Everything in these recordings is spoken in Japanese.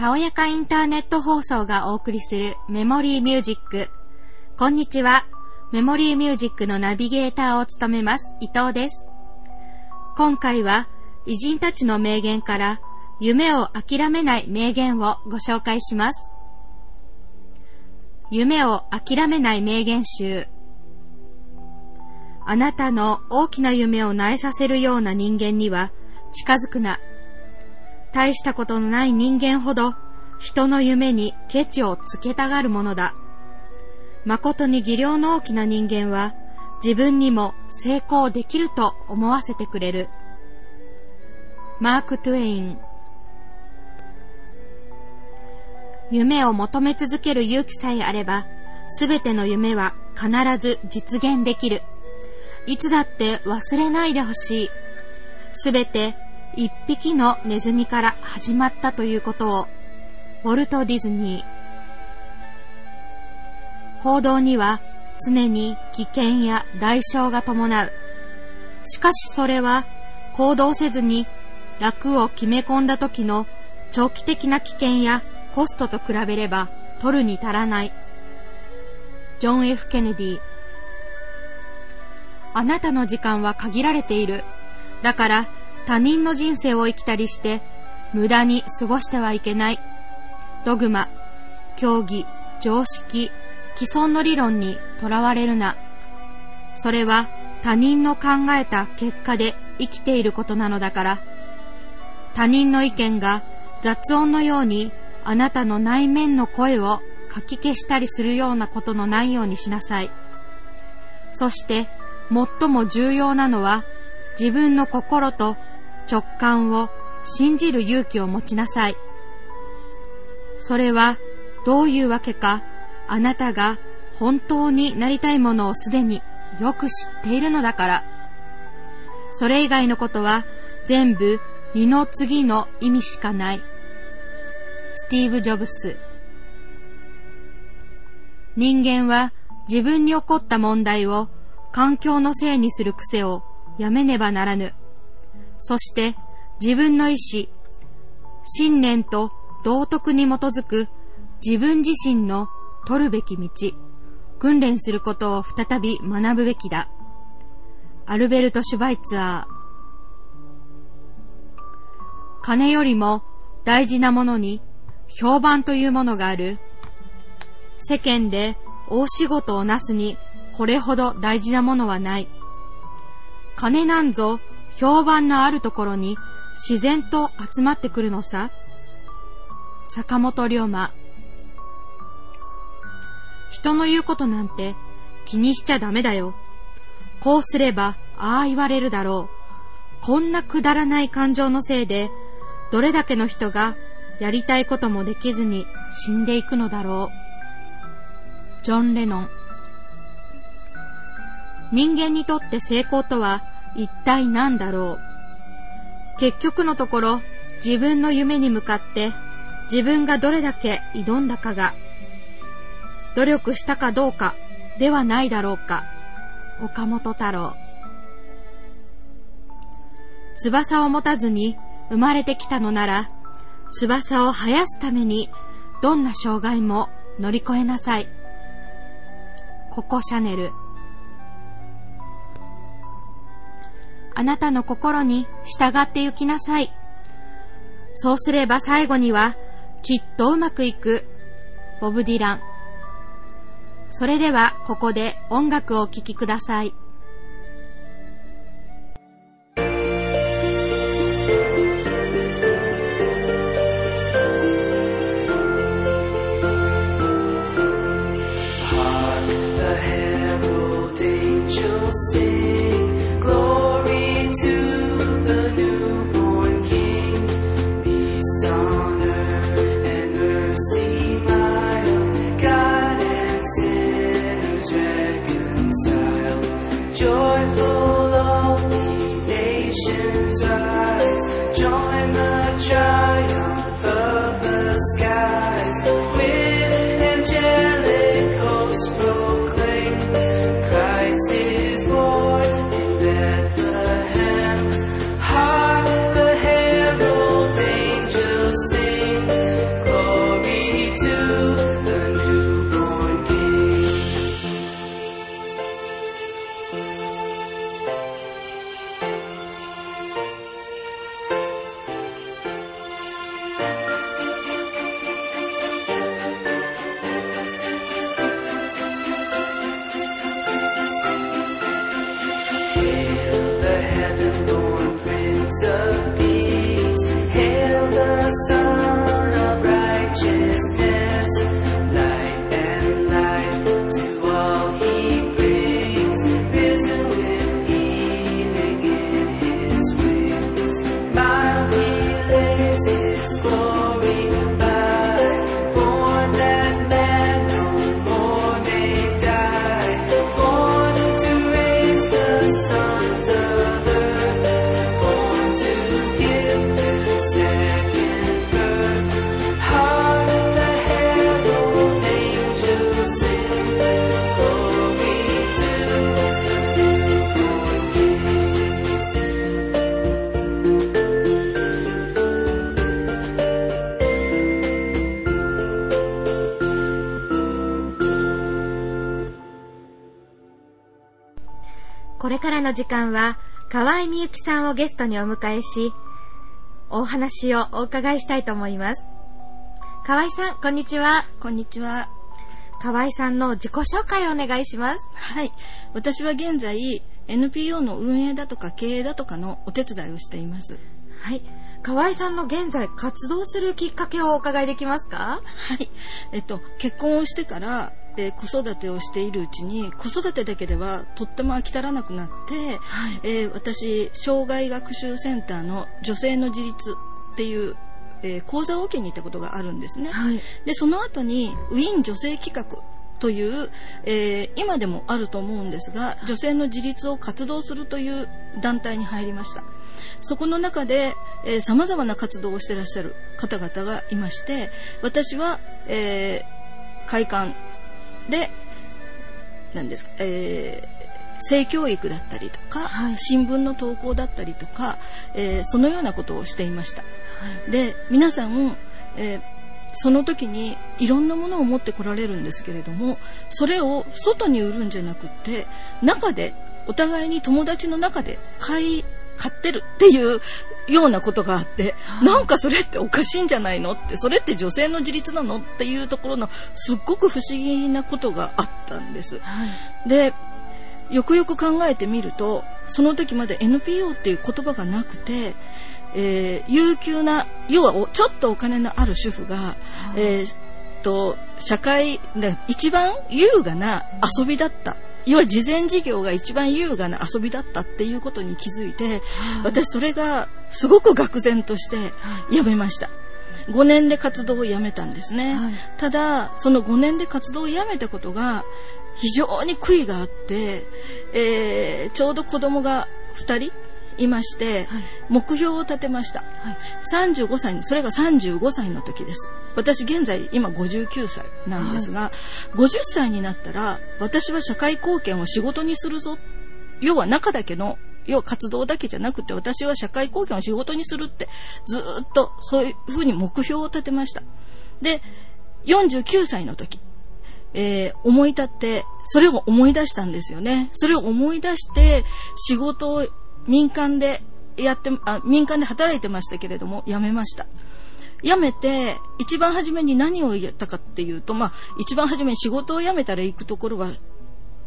たおやかインターネット放送がお送りするメモリーミュージック。こんにちは。メモリーミュージックのナビゲーターを務めます伊藤です。今回は偉人たちの名言から夢を諦めない名言をご紹介します。夢を諦めない名言集。あなたの大きな夢を苗させるような人間には近づくな。大したことのない人間ほど人の夢にケチをつけたがるものだ。誠に技量の大きな人間は自分にも成功できると思わせてくれる。マーク・トゥエイン夢を求め続ける勇気さえあれば、すべての夢は必ず実現できる。いつだって忘れないでほしい。すべて一匹のネズミから始まったということを、ウォルト・ディズニー。報道には常に危険や代償が伴う。しかしそれは行動せずに楽を決め込んだ時の長期的な危険やコストと比べれば取るに足らない。ジョン・ F・ ケネディあなたの時間は限られている。だから他人の人生を生きたりして無駄に過ごしてはいけない。ドグマ、競技、常識、既存の理論にとらわれるな。それは他人の考えた結果で生きていることなのだから。他人の意見が雑音のようにあなたの内面の声をかき消したりするようなことのないようにしなさい。そして最も重要なのは自分の心と直感を信じる勇気を持ちなさい。それはどういうわけかあなたが本当になりたいものをすでによく知っているのだから。それ以外のことは全部二の次の意味しかない。スティーブ・ジョブス人間は自分に起こった問題を環境のせいにする癖をやめねばならぬ。そして自分の意志、信念と道徳に基づく自分自身の取るべき道、訓練することを再び学ぶべきだ。アルベルト・シュバイツァー金よりも大事なものに評判というものがある。世間で大仕事をなすにこれほど大事なものはない。金なんぞ評判のあるところに自然と集まってくるのさ。坂本龍馬。人の言うことなんて気にしちゃダメだよ。こうすればああ言われるだろう。こんなくだらない感情のせいでどれだけの人がやりたいこともできずに死んでいくのだろう。ジョン・レノン人間にとって成功とは一体何だろう？結局のところ自分の夢に向かって自分がどれだけ挑んだかが努力したかどうかではないだろうか。岡本太郎翼を持たずに生まれてきたのなら翼を生やすためにどんな障害も乗り越えなさい。ココシャネルあなたの心に従って行きなさい。そうすれば最後にはきっとうまくいく。ボブ・ディラン。それではここで音楽をお聴きください。の時間は、河合みゆきさんをゲストにお迎えし、お話をお伺いしたいと思います。河合さん、こんにちは。こんにちは。河合さんの自己紹介をお願いします。はい。私は現在、NPO の運営だとか経営だとかのお手伝いをしています。はい。河合さんの現在活動するきっかけをお伺いできますか？はい。えっと、結婚をしてから、えー、子育てをしているうちに子育てだけではとっても飽き足らなくなって、はい、えー、私障害学習センターの女性の自立っていうえー、講座を受けに行ったことがあるんですね。はい、でその後にウィーン女性企画という、えー、今でもあると思うんですが女性の自立を活動するという団体に入りました。そこの中でさまざまな活動をしてらっしゃる方々がいまして私は、えー、会館で、何ですか、えー、性教育だったりとか、はい、新聞の投稿だったりとか、えー、そのようなことをしていました。はい、で、皆さん、えー、その時にいろんなものを持ってこられるんですけれども、それを外に売るんじゃなくって、中で、お互いに友達の中で買い、買ってるっていうようなことがあって、はい、なんかそれっておかしいんじゃないのって、それって女性の自立なのっていうところのすっごく不思議なことがあったんです。はい、で、よくよく考えてみると、その時まで NPO っていう言葉がなくて、えー、有給な、要はちょっとお金のある主婦が、はい、えー、と、社会で一番優雅な遊びだった要は事前事業が一番優雅な遊びだったっていうことに気づいて、私それがすごく愕然としてやめました。5年で活動をやめたんですね。はい、ただ、その5年で活動をやめたことが非常に悔いがあって、えー、ちょうど子供が2人いまして、はい、目標を立てました、はい、35歳にそれが35歳の時です。私現在今59歳なんですが、はい、50歳になったら私は社会貢献を仕事にするぞ。要は中だけの要は活動だけじゃなくて私は社会貢献を仕事にするってずっとそういうふうに目標を立てました。で49歳の時えー、思い立って、それを思い出したんですよね。それを思い出して、仕事を民間でやって、あ、民間で働いてましたけれども、辞めました。辞めて、一番初めに何をやったかっていうと、まあ、一番初めに仕事を辞めたら行くところは、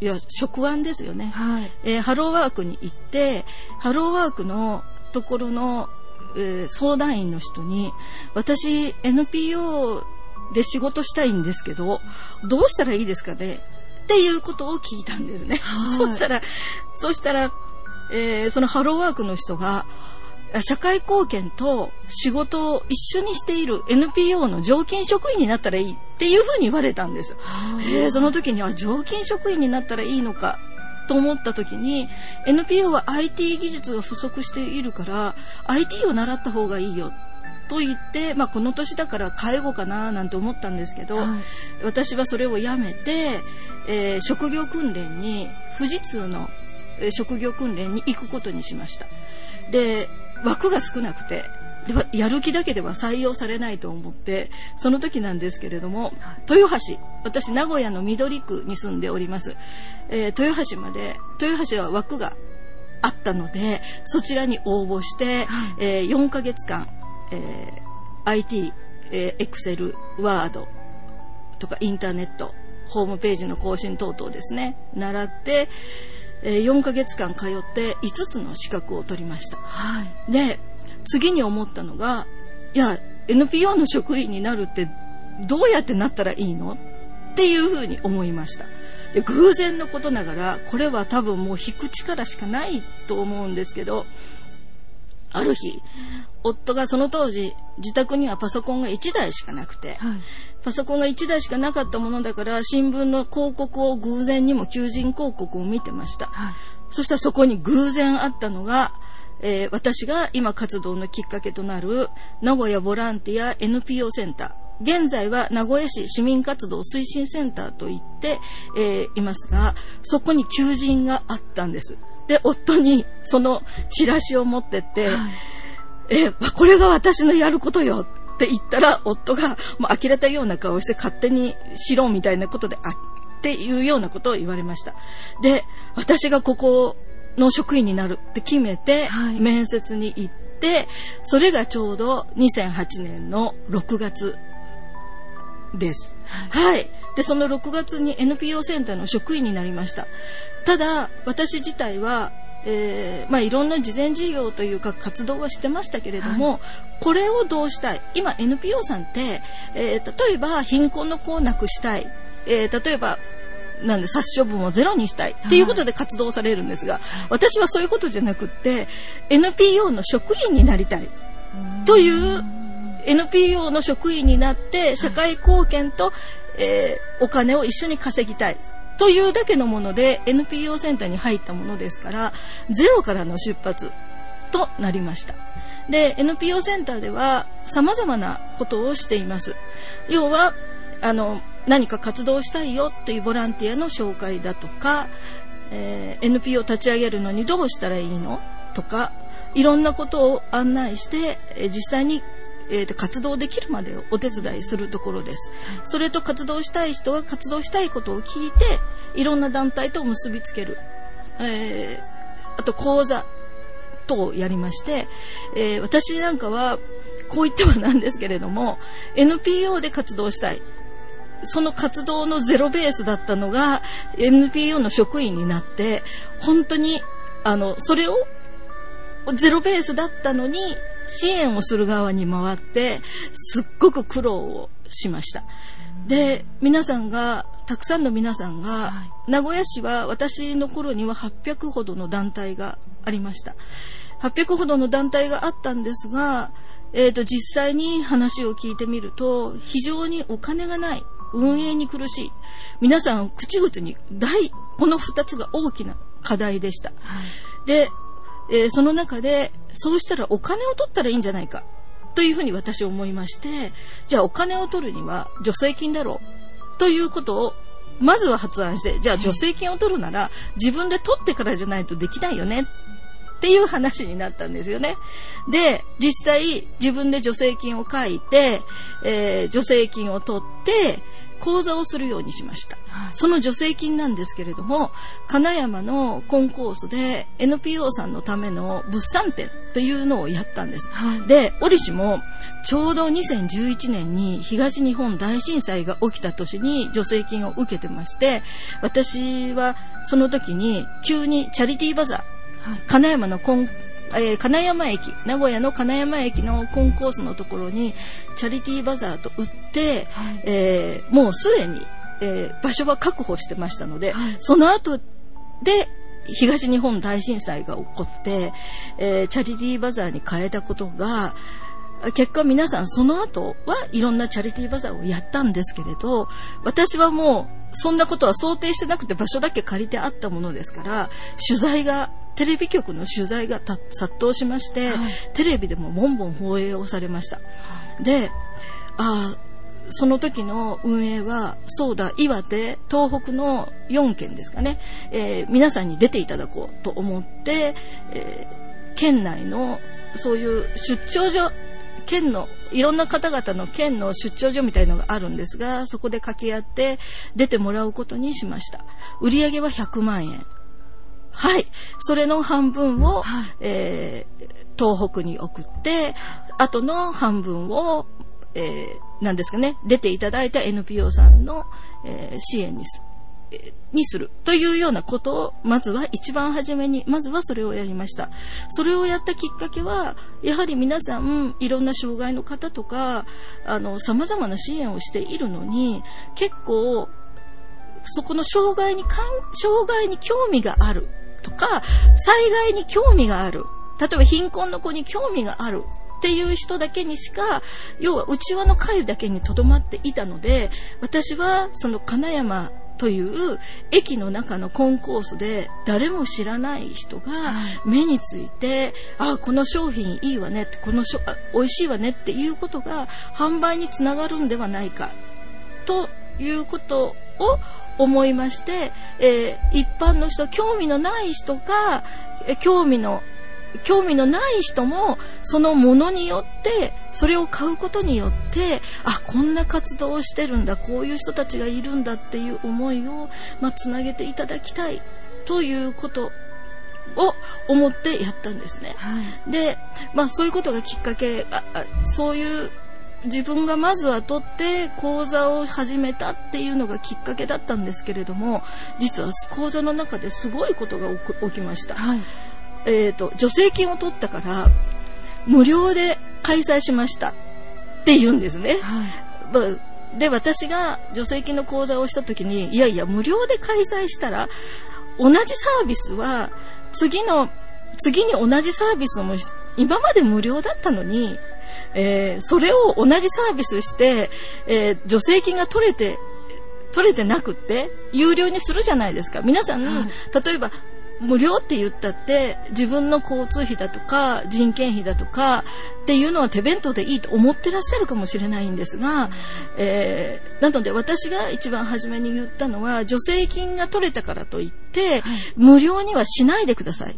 いや、職案ですよね。はい、えー、ハローワークに行って、ハローワークのところの、えー、相談員の人に、私、NPO で仕事したいんですけど、どうしたらいいですかね？っていうことを聞いたんですね。はい、そしたら、そしたら、えー、そのハローワークの人が、社会貢献と仕事を一緒にしている NPO の常勤職員になったらいいっていうふうに言われたんです。えー、その時には常勤職員になったらいいのかと思った時に NPO は IT 技術が不足しているから IT を習った方がいいよと言って、まあ、この年だから介護かななんて思ったんですけど、はい、私はそれをやめて、えー、職業訓練に富士通の職業訓練に行くことにしました。で、枠が少なくて、やる気だけでは採用されないと思ってその時なんですけれども豊橋私名古屋の緑区に住んでおります、えー、豊橋まで豊橋は枠があったのでそちらに応募して、はい、えー、4ヶ月間、えー、IT、えー、Excel、Word とかインターネットホームページの更新等々ですね習ってえー、4ヶ月間通って5つの資格を取りました。はい。で、次に思ったのが、いや、NPO の職員になるってどうやってなったらいいの？っていうふうに思いました。で偶然のことながらこれは多分もう引く力しかないと思うんですけどある日夫がその当時自宅にはパソコンが1台しかなくて、はい、パソコンが1台しかなかったものだから新聞の広告を偶然にも求人広告を見てました、はい、そしたらそこに偶然あったのがえー、私が今活動のきっかけとなる名古屋ボランティア NPO センター。現在は名古屋市市民活動推進センターと言って、えー、いますがそこに求人があったんです。で夫にそのチラシを持ってって、はい、えこれが私のやることよって言ったら夫がもう呆れたような顔して勝手にしろみたいなことであっていうようなことを言われましたで私がここの職員になるって決めて、面接に行って、それがちょうど2008年の6月です。はい。で、その6月に NPO センターの職員になりました。ただ、私自体は、えー、まあ、いろんな事前事業というか活動はしてましたけれども、はい、これをどうしたい？今 NPO さんって、えー、例えば貧困の子をなくしたい、えー、例えばなんで殺処分をゼロにしたい。っていうことで活動されるんですが、私はそういうことじゃなくって NPO の職員になりたい。という NPO の職員になって社会貢献と、えー、お金を一緒に稼ぎたいというだけのもので NPO センターに入ったものですからゼロからの出発となりました。で NPO センターでは様々なことをしています。要はあの何か活動したいよっていうボランティアの紹介だとか、えー、NPO 立ち上げるのにどうしたらいいのとかいろんなことを案内して、え、実際に、えーと、活動できるまでをお手伝いするところです。それと活動したい人は活動したいことを聞いていろんな団体と結びつける。えー、あと講座等をやりまして、えー、私なんかはこう言ってはなんですけれども NPO で活動したいその活動のゼロベースだったのが NPO の職員になって本当にあのそれをゼロベースだったのに支援をする側に回ってすっごく苦労をしました。で皆さんがたくさんの皆さんが、はい、名古屋市は私の頃には800ほどの団体がありました。800ほどの団体があったんですが、えーと実際に話を聞いてみると非常にお金がない運営に苦しい。皆さん口々に大この2つが大きな課題でした、はい、で、えー、その中でそうしたらお金を取ったらいいんじゃないかというふうに私思いましてじゃあお金を取るには助成金だろうということをまずは発案してじゃあ助成金を取るなら自分で取ってからじゃないとできないよねっていう話になったんですよね。で、実際自分で助成金を書いて、えー、助成金を取って、講座をするようにしました、はい、その助成金なんですけれども金山のコンコースで NPO さんのための物産展というのをやったんです、はい、で折しもちょうど2011年に東日本大震災が起きた年に助成金を受けてまして私はその時に急にチャリティーバザー、はい、金山のコンえー、金山駅名古屋の金山駅のコンコースのところにチャリティーバザーと売って、はい、えー、もうすでに、えー、場所は確保してましたので、はい、その後で東日本大震災が起こって、えー、チャリティーバザーに変えたことが結果皆さんその後はいろんなチャリティーバザーをやったんですけれど私はもうそんなことは想定してなくて場所だけ借りてあったものですから取材がテレビ局の取材が殺到しまして、はい、テレビでもボンボン放映をされました。であその時の運営はそうだ岩手東北の4県ですかね、えー、皆さんに出ていただこうと思って、えー、県内のそういう出張所県のいろんな方々の県の出張所みたいのがあるんですがそこで掛け合って出てもらうことにしました。売上は100万円はい。それの半分を、はい、えー、東北に送って、あとの半分を、えー、なんですかね、出ていただいた NPO さんの、えー、支援ににするというようなことを、まずは一番初めに、まずはそれをやりました。それをやったきっかけは、やはり皆さん、いろんな障害の方とか、あの、様々な支援をしているのに、結構、そこの障害に、障害に興味があるとか、災害に興味がある。例えば貧困の子に興味がある。っていう人だけにしか、要は内輪の会だけにとどまっていたので、私はその金山という駅の中のコンコースで誰も知らない人が目について、あ、この商品いいわねって、このしょ美味しいわねっていうことが販売につながるんではないか。ということを思いまして、えー、一般の人、興味のない人が、興味の興味のない人もそのものによってそれを買うことによってあこんな活動をしてるんだこういう人たちがいるんだっていう思いを、まあ、つなげていただきたいということを思ってやったんですね。はい、で、まあそういうことがきっかけあそういう自分がまずは取って講座を始めたっていうのがきっかけだったんですけれども実は講座の中ですごいことが起きました。はいえっ、ー、と、助成金を取ったから、無料で開催しましたって言うんですね。はい、で、私が助成金の講座をした時に、いやいや、無料で開催したら、同じサービスは、次の、次に同じサービスも、今まで無料だったのに、えー、それを同じサービスして、えー、助成金が取れて、取れてなくって、有料にするじゃないですか。皆さん、はい、例えば、無料って言ったって自分の交通費だとか人件費だとかっていうのは手弁当でいいと思ってらっしゃるかもしれないんですが、えー、なので私が一番初めに言ったのは助成金が取れたからといって、はい、無料にはしないでください。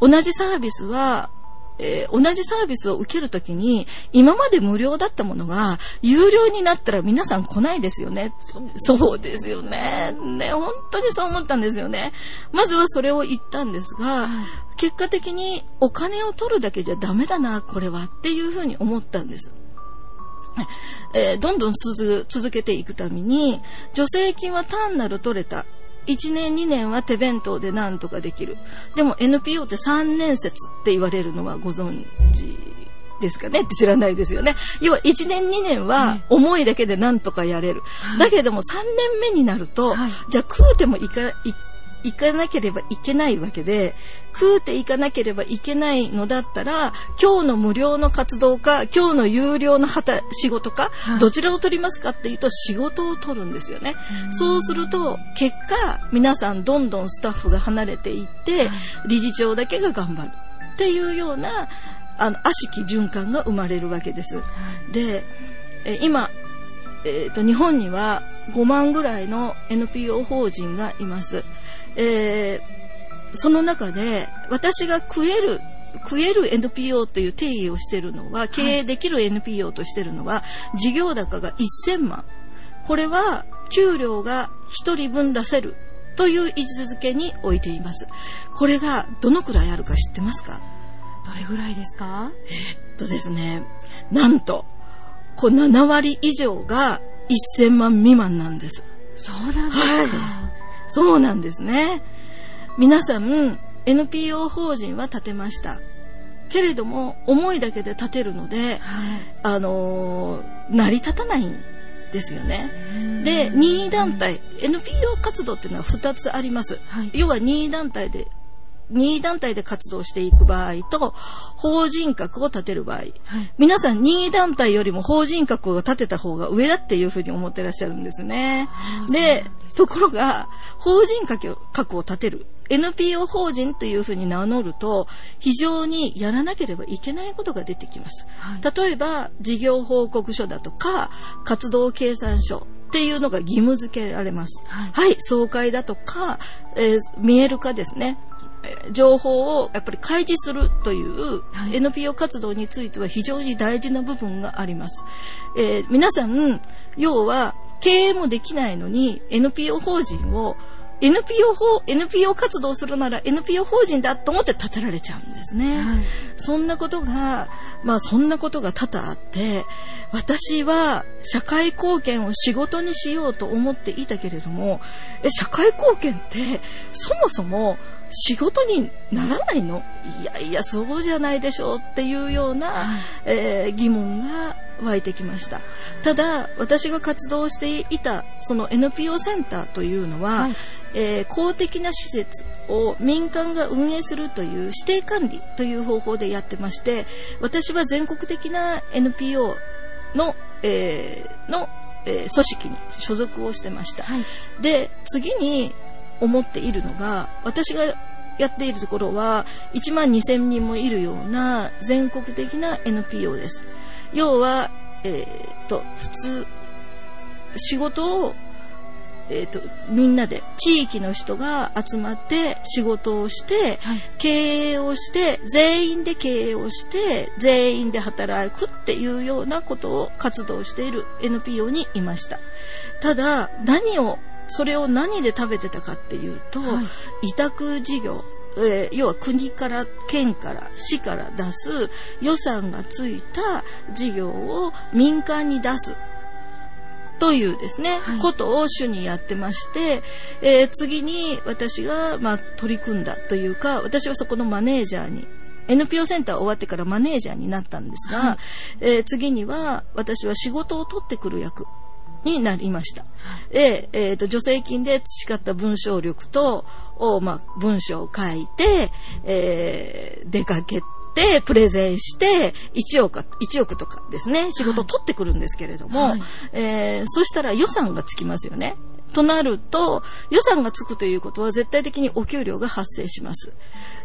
同じサービスはえー、同じサービスを受けるときに、今まで無料だったものが、有料になったら皆さん来ないですよね。そうですよね。ね、本当にそう思ったんですよね。まずはそれを言ったんですが、結果的にお金を取るだけじゃダメだな、これはっていうふうに思ったんです。えー、どんどん続けていくために、助成金は単なる取れた1年2年は手弁当でなんとかできる。でも NPO って3年節って言われるのはご存知ですかね？って知らないですよね。要は1年2年は思いだけでなんとかやれる。だけども3年目になると、はい、じゃあ食うてもいか、い行かなければいけないわけで、食うていかなければいけないのだったら、今日の無料の活動か、今日の有料の働仕事か、はい、どちらを取りますかっていうと仕事を取るんですよね。そうすると、結果、皆さんどんどんスタッフが離れていって、理事長だけが頑張るっていうような、あの、悪しき循環が生まれるわけです。で、え今、えーと、日本には5万ぐらいの NPO 法人がいます。えー、その中で私が食える食える NPO という定義をしているのは、経営できる NPO としているのは、事業高が1000万。これは、給料が1人分出せるという位置づけに置いています。これがどのくらいあるか知ってますか？どれぐらいですか？えー、っとですね、なんと、こう7割以上が1000万未満なんです。そうなんですか、はい、そうなんですね。皆さん、NPO 法人は建てました。けれども、思いだけで建てるので、はい、あのー、成り立たないんですよね。で、任意団体、NPO 活動っていうのは2つあります。はい、要は任意団体で任意団体で活動していく場合と、法人格を立てる場合、はい、皆さん任意団体よりも法人格を立てた方が上だっていうふうに思ってらっしゃるんですね。でところが、法人格を立てる。NPO 法人というふうに名乗ると、非常にやらなければいけないことが出てきます。はい、例えば、事業報告書だとか、活動計算書っていうのが義務付けられます。はい、はい、総会だとか、えー、見える化ですね。情報をやっぱり開示するという NPO 活動については非常に大事な部分があります。えー、皆さん、要は経営もできないのに NPO 法人を NPO 法、NPO 活動するなら NPO 法人だと思って立てられちゃうんですね。はい、そんなことが、まあそんなことが多々あって、私は社会貢献を仕事にしようと思っていたけれども、え、社会貢献ってそもそも仕事にならないの？いやいや、そうじゃないでしょうっていうような、はい、えー、疑問が湧いてきました。ただ、私が活動していたその NPO センターというのは、はい、えー、公的な施設を民間が運営するという指定管理という方法でやってまして、私は全国的な NPO の、えー、の、えー、組織に所属をしてました。はい、で、次に思っているのが、私がやっているところは1万2000人もいるような全国的な NPO です。要は、えー、と、普通、仕事を、えーと、みんなで地域の人が集まって仕事をして、はい、経営をして全員で経営をして全員で働くっていうようなことを活動している NPO にいましたただ何をそれを何で食べてたかっていうと、はい、委託事業えー、要は国から県から市から出す予算がついた事業を民間に出すというですね、はい、ことを主にやってまして、えー、次に私が、まあ、取り組んだというか私はそこのマネージャーに NPO センター終わってからマネージャーになったんですが、はい、えー、次には私は仕事を取ってくる役になりました。で、えっ、ー、と、助成金で培った文章力と、を、まあ、文章を書いて、えー、出かけて、プレゼンして、1億、1億とかですね、仕事を取ってくるんですけれども、はい、えー、そしたら予算がつきますよね。となると、予算がつくということは絶対的にお給料が発生します。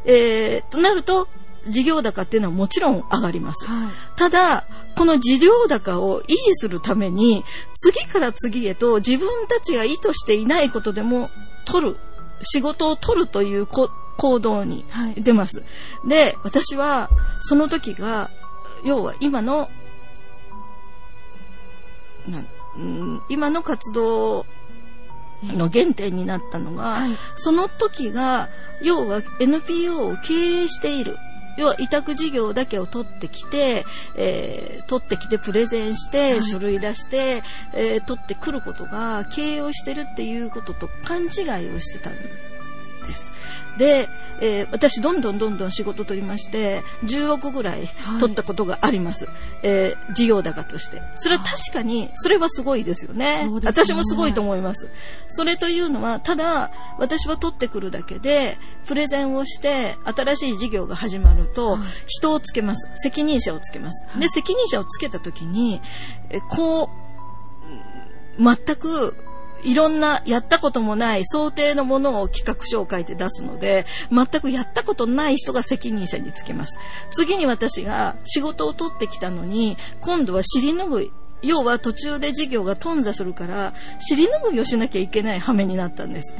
えー、となると、事業高っていうのはもちろん上がります。はい、ただ、この事業高を維持するために、次から次へと自分たちが意図していないことでも取る、仕事を取るという行動に出ます。はい、で、私はその時が、要は今の、な今の活動の原点になったのが、はい、その時が要は NPO を経営している要は委託事業だけを取ってきて、えー、取ってきてプレゼンして、書類出して、えー、取ってくることが経営をしてるっていうことと勘違いをしてたんです。で、えー、私どんどんどんどん仕事取りまして、10億ぐらい取ったことがあります。はい、えー、事業高として。それは確かに、それはすごいですよね。ね私もすごいと思います。それというのは、ただ、私は取ってくるだけで、プレゼンをして、新しい事業が始まると、人をつけます。責任者をつけます。で、責任者をつけた時に、えこう、全くいろんなやったこともない想定のものを企画書を書いて出すので、全くやったことない人が責任者につけます。次に私が仕事を取ってきたのに、今度は尻拭い。要は途中で授業が頓挫するから尻拭いをしなきゃいけない羽目になったんです。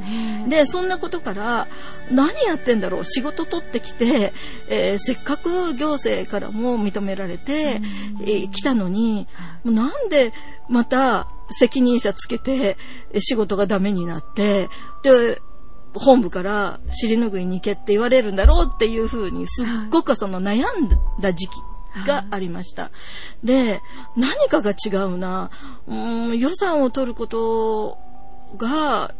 でそんなことから何やってんだろう仕事取ってきて、えー、せっかく行政からも認められて、えー、来たのにもうなんでまた責任者つけて仕事がダメになってで本部から尻拭いに行けって言われるんだろうっていうふうにすっごくその悩んだ時期がありました。で、何かが違うな。うん予算を取ることが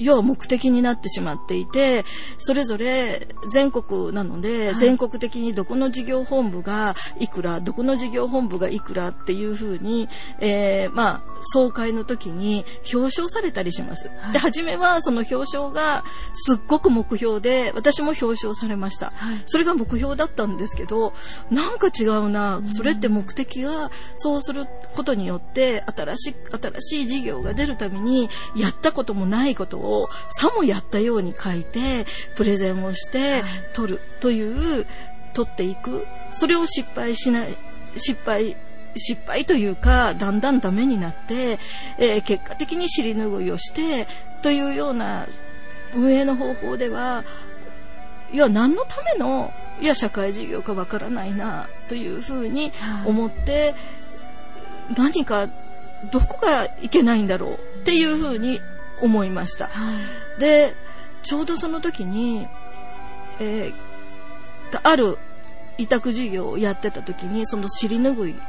要は目的になってしまっていてそれぞれ全国なので、はい、全国的にどこの事業本部がいくらどこの事業本部がいくらっていうふうに、えー、まあ総会の時に表彰されたりします。はい、で初めはその表彰がすっごく目標で私も表彰されました、はい、それが目標だったんですけどなんか違うな。それって目的がそうすることによって新し新しい事業が出るためにやったこともないことををさもやったように書いてプレゼンをして取るという取っていく。それを失敗しない失敗失敗というかだんだんダメになって、えー、結果的に尻拭いをしてというような運営の方法ではいや何のためのいや社会事業かわからないなというふうに思って、はい、何かどこがいけないんだろうっていうふうに思いました。はで、ちょうどその時に、えー、ある委託事業をやってた時に、その尻拭い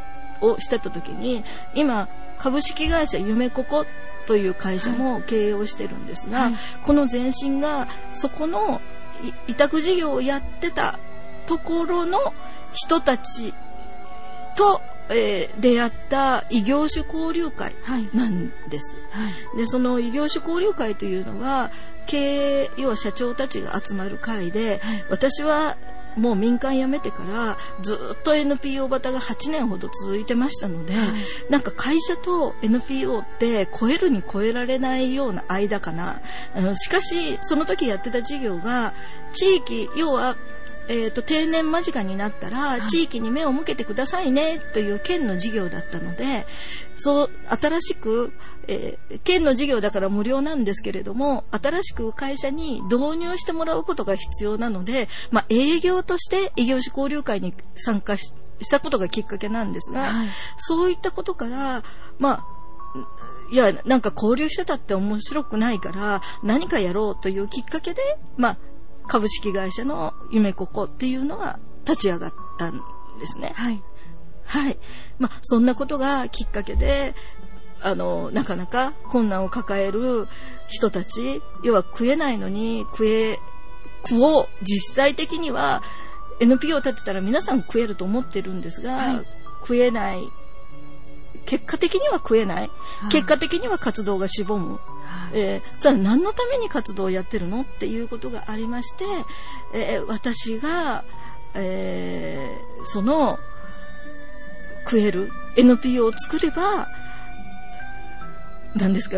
をしてた時に、今、株式会社夢ここという会社も経営をしてるんですが、はい、この前身がそこの委託事業をやってたところの人たちと、えー、出会った異業種交流会なんです。はいはい、でその異業種交流会というのは経営要は社長たちが集まる会で、私はもう民間辞めてからずっと NPO バタが8年ほど続いてましたので、はい、なんか会社と NPO って超えるに超えられないような間かな。しかし、その時やってた事業が地域、要はえーと、定年間近になったら地域に目を向けてくださいねという県の事業だったのでそう新しく、えー、県の事業だから無料なんですけれども新しく会社に導入してもらうことが必要なので、まあ、営業として異業種交流会に参加したことがきっかけなんですが、はい、そういったことからまあいや、なんか交流してたって面白くないから、何かやろうというきっかけで、まあ、株式会社の夢ここっていうのが立ち上がったんですね。はい。はい。まあ、そんなことがきっかけで、あの、なかなか困難を抱える人たち、要は食えないのに食え、食おう。実際的には NPO を立てたら皆さん食えると思ってるんですが、はい、食えない結果的には食えない、はい、結果的には活動がしぼむ、はい、えー、じゃあ何のために活動をやってるのっていうことがありまして、えー、私が、えー、その食える NPO を作れば何ですか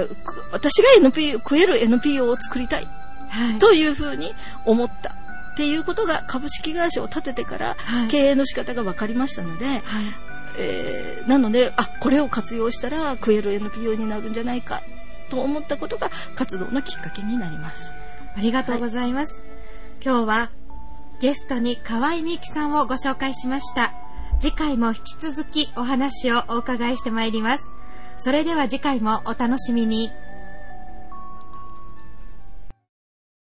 私が NPO 食える NPO を作りたい、はい、というふうに思った。っていうことが株式会社を立ててから経営の仕方が分かりましたので、はい。えー、なのであこれを活用したら食える NPO になるんじゃないかと思ったことが活動のきっかけになります。ありがとうございます、はい、今日はゲストに河合美樹さんをご紹介しました。次回も引き続きお話をお伺いしてまいります。それでは次回もお楽しみに。